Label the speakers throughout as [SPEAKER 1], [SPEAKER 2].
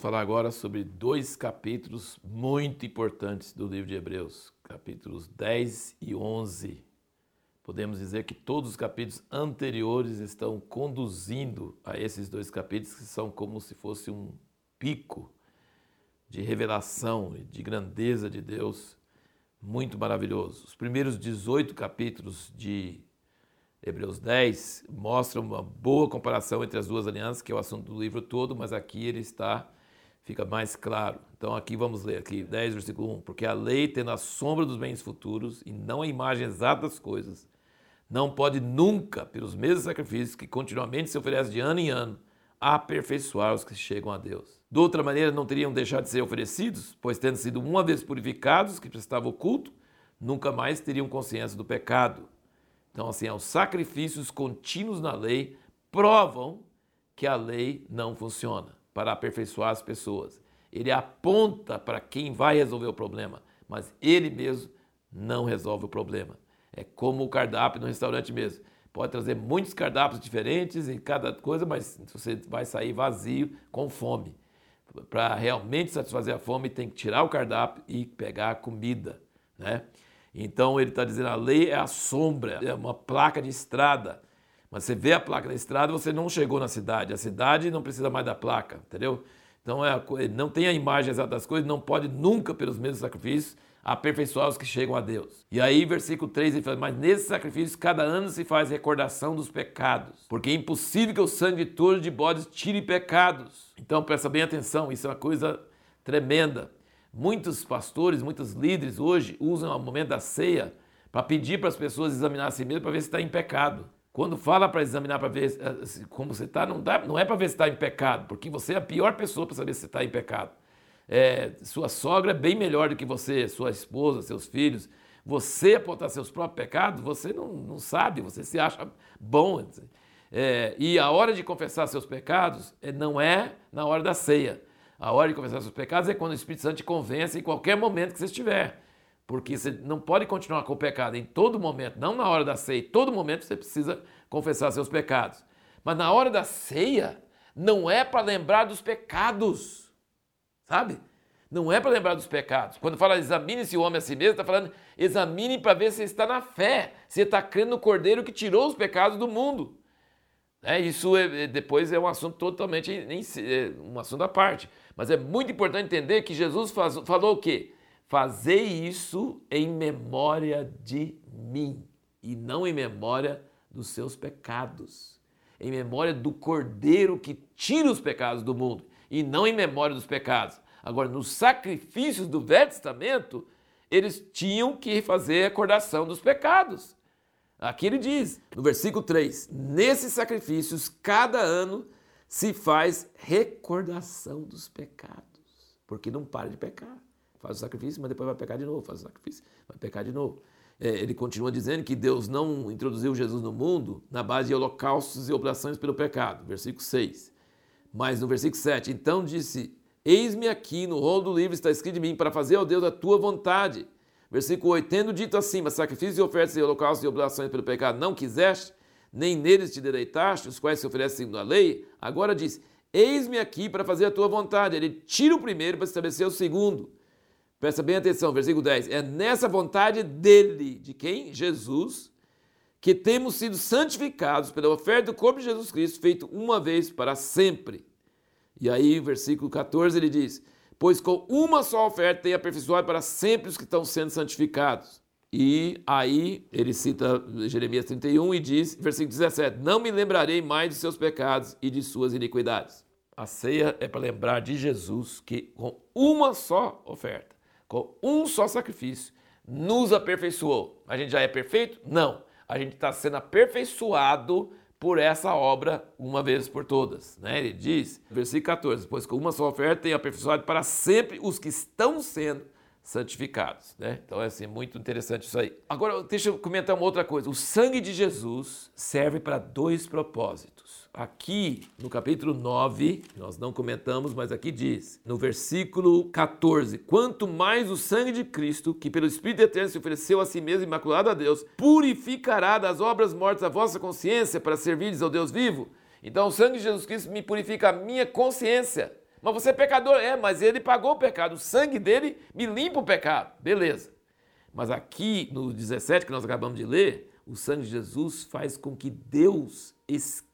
[SPEAKER 1] falar agora sobre dois capítulos muito importantes do livro de Hebreus, capítulos 10 e 11. Podemos dizer que todos os capítulos anteriores estão conduzindo a esses dois capítulos, que são como se fosse um pico de revelação e de grandeza de Deus muito maravilhoso. Os primeiros 18 capítulos de Hebreus 10 mostram uma boa comparação entre as duas alianças, que é o assunto do livro todo, mas aqui ele está fica mais claro. Então aqui vamos ler aqui 10 versículo 1, porque a lei tendo a sombra dos bens futuros e não a imagem exata das coisas, não pode nunca, pelos mesmos sacrifícios que continuamente se oferece de ano em ano, aperfeiçoar os que chegam a Deus. De outra maneira, não teriam deixado de ser oferecidos, pois tendo sido uma vez purificados, que prestavam o culto, nunca mais teriam consciência do pecado. Então, assim, os sacrifícios contínuos na lei provam que a lei não funciona para aperfeiçoar as pessoas. Ele aponta para quem vai resolver o problema, mas ele mesmo não resolve o problema. É como o cardápio no restaurante mesmo. Pode trazer muitos cardápios diferentes em cada coisa, mas você vai sair vazio, com fome. Para realmente satisfazer a fome, tem que tirar o cardápio e pegar a comida. Né? Então ele está dizendo a lei é a sombra, é uma placa de estrada. Mas você vê a placa da estrada, você não chegou na cidade. A cidade não precisa mais da placa, entendeu? Então é, não tem a imagem exata das coisas, não pode nunca, pelos mesmos sacrifícios, aperfeiçoar os que chegam a Deus. E aí, versículo 3, ele fala: Mas nesse sacrifício, cada ano se faz recordação dos pecados, porque é impossível que o sangue de touros de bodes tire pecados. Então, presta bem atenção, isso é uma coisa tremenda. Muitos pastores, muitos líderes hoje usam o momento da ceia para pedir para as pessoas examinar a si mesmo para ver se está em pecado. Quando fala para examinar para ver eh, como você está, não, não é para ver se está em pecado, porque você é a pior pessoa para saber se está em pecado é, sua sogra é bem melhor do que você, sua esposa, seus filhos. Você apontar seus próprios pecados, você não, não sabe, você se acha bom. É, e a hora de confessar seus pecados é, não é na hora da ceia. A hora de confessar seus pecados é quando o Espírito Santo te convence em qualquer momento que você estiver. Porque você não pode continuar com o pecado em todo momento, não na hora da ceia. Em todo momento você precisa confessar seus pecados. Mas na hora da ceia, não é para lembrar dos pecados sabe? Não é para lembrar dos pecados. Quando fala examine-se o homem a si mesmo, está falando examine para ver se está na fé, se está crendo no Cordeiro que tirou os pecados do mundo. É, isso é, é depois é um assunto totalmente, é um assunto à parte. Mas é muito importante entender que Jesus faz, falou o quê? Fazei isso em memória de mim e não em memória dos seus pecados. Em memória do Cordeiro que tira os pecados do mundo e não em memória dos pecados. Agora, nos sacrifícios do Velho Testamento, eles tinham que fazer recordação dos pecados. Aqui ele diz, no versículo 3: Nesses sacrifícios, cada ano se faz recordação dos pecados, porque não para de pecar. Faz o sacrifício, mas depois vai pecar de novo, faz o sacrifício, vai pecar de novo. É, ele continua dizendo que Deus não introduziu Jesus no mundo na base de holocaustos e oblações pelo pecado. Versículo 6. Mas no versículo 7, então disse: Eis-me aqui, no rolo do livro está escrito de mim, para fazer, ó Deus, a tua vontade. Versículo 8: Tendo dito assim, mas sacrifícios e ofertas e holocaustos e oblações pelo pecado não quiseste, nem neles te deleitaste, os quais se oferecem segundo a lei, agora diz: Eis-me aqui para fazer a tua vontade. Ele tira o primeiro para estabelecer o segundo. Presta bem atenção, versículo 10. É nessa vontade dele, de quem? Jesus, que temos sido santificados pela oferta do corpo de Jesus Cristo, feito uma vez para sempre. E aí, versículo 14, ele diz: Pois com uma só oferta tem aperfeiçoado para sempre os que estão sendo santificados. E aí ele cita Jeremias 31 e diz, versículo 17: Não me lembrarei mais de seus pecados e de suas iniquidades. A ceia é para lembrar de Jesus que com uma só oferta, com um só sacrifício, nos aperfeiçoou. A gente já é perfeito? Não a gente está sendo aperfeiçoado por essa obra uma vez por todas. Né? Ele diz, versículo 14: Pois com uma só oferta tem aperfeiçoado para sempre os que estão sendo santificados. Né? Então é assim, muito interessante isso aí. Agora, deixa eu comentar uma outra coisa. O sangue de Jesus serve para dois propósitos. Aqui no capítulo 9, nós não comentamos, mas aqui diz, no versículo 14: Quanto mais o sangue de Cristo, que pelo Espírito Eterno se ofereceu a si mesmo imaculado a Deus, purificará das obras mortas a vossa consciência para servirdes ao Deus vivo. Então, o sangue de Jesus Cristo me purifica a minha consciência mas você é pecador. É, mas ele pagou o pecado. O sangue dele me limpa o pecado. Beleza. Mas aqui no 17 que nós acabamos de ler, o sangue de Jesus faz com que Deus esqueça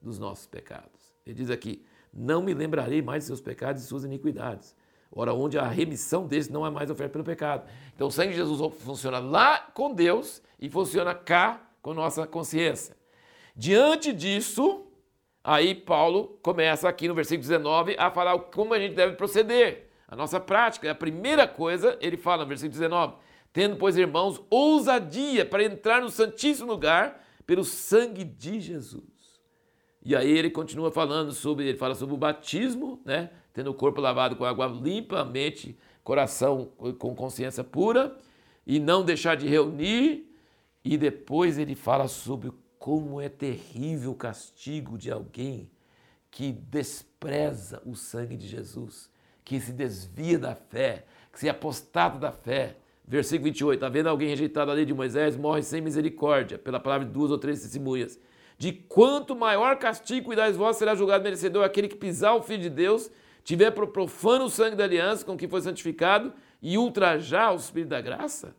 [SPEAKER 1] dos nossos pecados. Ele diz aqui: Não me lembrarei mais de seus pecados e suas iniquidades. Ora, onde a remissão deles não é mais oferta pelo pecado. Então, o sangue de Jesus funciona lá com Deus e funciona cá com nossa consciência. Diante disso, aí Paulo começa aqui no versículo 19 a falar como a gente deve proceder. A nossa prática. A primeira coisa, ele fala no versículo 19: Tendo, pois, irmãos, ousadia para entrar no Santíssimo Lugar pelo sangue de Jesus. E aí ele continua falando sobre, ele fala sobre o batismo, né? Tendo o corpo lavado com água limpa, mente, coração com consciência pura, e não deixar de reunir. E depois ele fala sobre como é terrível o castigo de alguém que despreza o sangue de Jesus, que se desvia da fé, que se apostata da fé. Versículo 28, está vendo alguém rejeitado a lei de Moisés, morre sem misericórdia, pela palavra de duas ou três testemunhas. De quanto maior castigo cuidais vós, será julgado merecedor aquele que pisar o Filho de Deus, tiver profano o sangue da aliança com que foi santificado e ultrajar o Espírito da graça?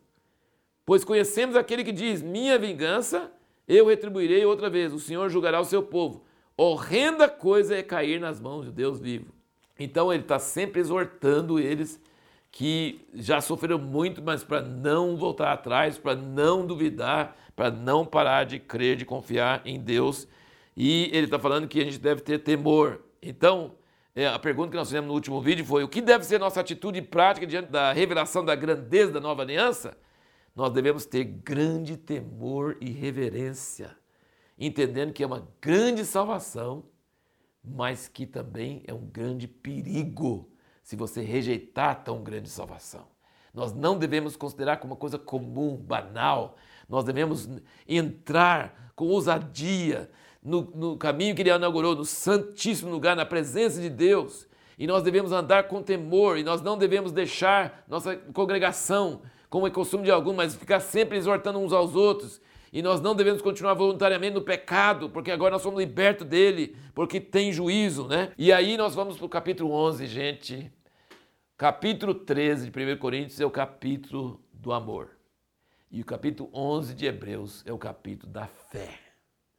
[SPEAKER 1] Pois conhecemos aquele que diz: Minha vingança eu retribuirei outra vez, o Senhor julgará o seu povo. Horrenda coisa é cair nas mãos de Deus vivo. Então ele está sempre exortando eles que já sofreram muito, mas para não voltar atrás, para não duvidar, para não parar de crer, de confiar em Deus. E ele está falando que a gente deve ter temor. Então, é, a pergunta que nós fizemos no último vídeo foi: o que deve ser nossa atitude prática diante da revelação da grandeza da nova aliança? Nós devemos ter grande temor e reverência, entendendo que é uma grande salvação, mas que também é um grande perigo se você rejeitar tão grande salvação. Nós não devemos considerar como uma coisa comum, banal. Nós devemos entrar com ousadia no, no caminho que ele inaugurou, no santíssimo lugar, na presença de Deus. E nós devemos andar com temor, e nós não devemos deixar nossa congregação, como é costume de alguns, mas ficar sempre exortando uns aos outros. E nós não devemos continuar voluntariamente no pecado, porque agora nós somos libertos dele, porque tem juízo, né? E aí nós vamos para o capítulo 11, gente. Capítulo 13 de 1 Coríntios é o capítulo do amor. E o capítulo 11 de Hebreus é o capítulo da fé.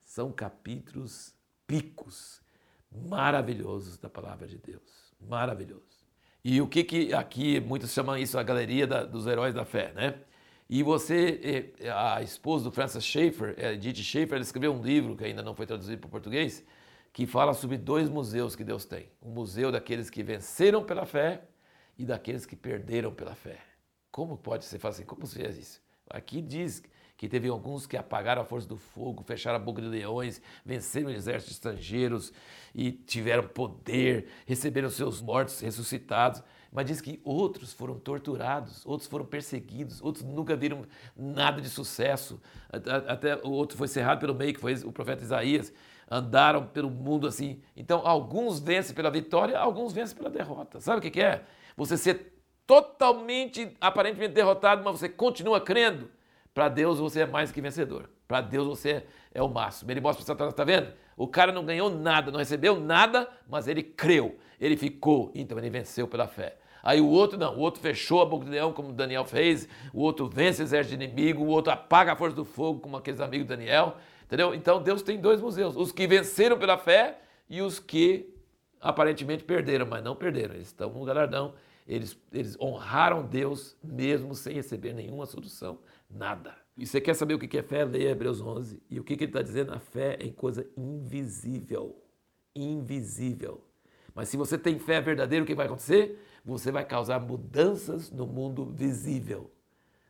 [SPEAKER 1] São capítulos picos maravilhosos da palavra de Deus. Maravilhoso. E o que, que aqui muitos chamam isso a galeria da, dos heróis da fé, né? E você, eh, a esposa do Francis Schaeffer, eh, Edith Schaeffer, ela escreveu um livro que ainda não foi traduzido para o português, que fala sobre dois museus que Deus tem. O museu daqueles que venceram pela fé e daqueles que perderam pela fé. Como pode ser assim? Como se fez isso? Aqui diz que teve alguns que apagaram a força do fogo, fecharam a boca de leões, venceram exércitos estrangeiros e tiveram poder, receberam seus mortos ressuscitados. Mas diz que outros foram torturados, outros foram perseguidos, outros nunca viram nada de sucesso. Até o outro foi cerrado pelo meio, que foi o profeta Isaías. Andaram pelo mundo assim. Então, alguns vencem pela vitória, alguns vencem pela derrota. Sabe o que é? Você ser totalmente, aparentemente derrotado, mas você continua crendo, para Deus você é mais que vencedor. Para Deus você é o máximo. Ele mostra para Satanás, está vendo? O cara não ganhou nada, não recebeu nada, mas ele creu, ele ficou, então ele venceu pela fé. Aí o outro não, o outro fechou a boca do leão, como Daniel fez, o outro vence o exército inimigo, o outro apaga a força do fogo, como aqueles amigos de Daniel, entendeu? Então Deus tem dois museus, os que venceram pela fé e os que aparentemente perderam, mas não perderam, eles estão no galardão eles, eles honraram Deus mesmo sem receber nenhuma solução, nada. E você quer saber o que é fé? Leia Hebreus 11. E o que ele está dizendo? A fé é em coisa invisível. Invisível. Mas se você tem fé verdadeira, o que vai acontecer? Você vai causar mudanças no mundo visível.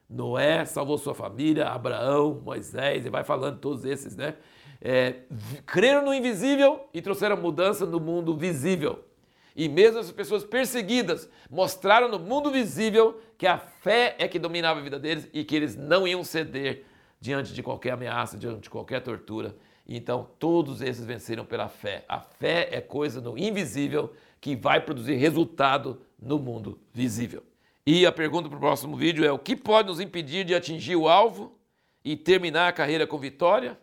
[SPEAKER 1] Noé salvou sua família, Abraão, Moisés, e vai falando todos esses, né? É, creram no invisível e trouxeram mudança no mundo visível. E mesmo as pessoas perseguidas mostraram no mundo visível que a fé é que dominava a vida deles e que eles não iam ceder diante de qualquer ameaça, diante de qualquer tortura. Então, todos esses venceram pela fé. A fé é coisa no invisível que vai produzir resultado no mundo visível. E a pergunta para o próximo vídeo é: o que pode nos impedir de atingir o alvo e terminar a carreira com vitória?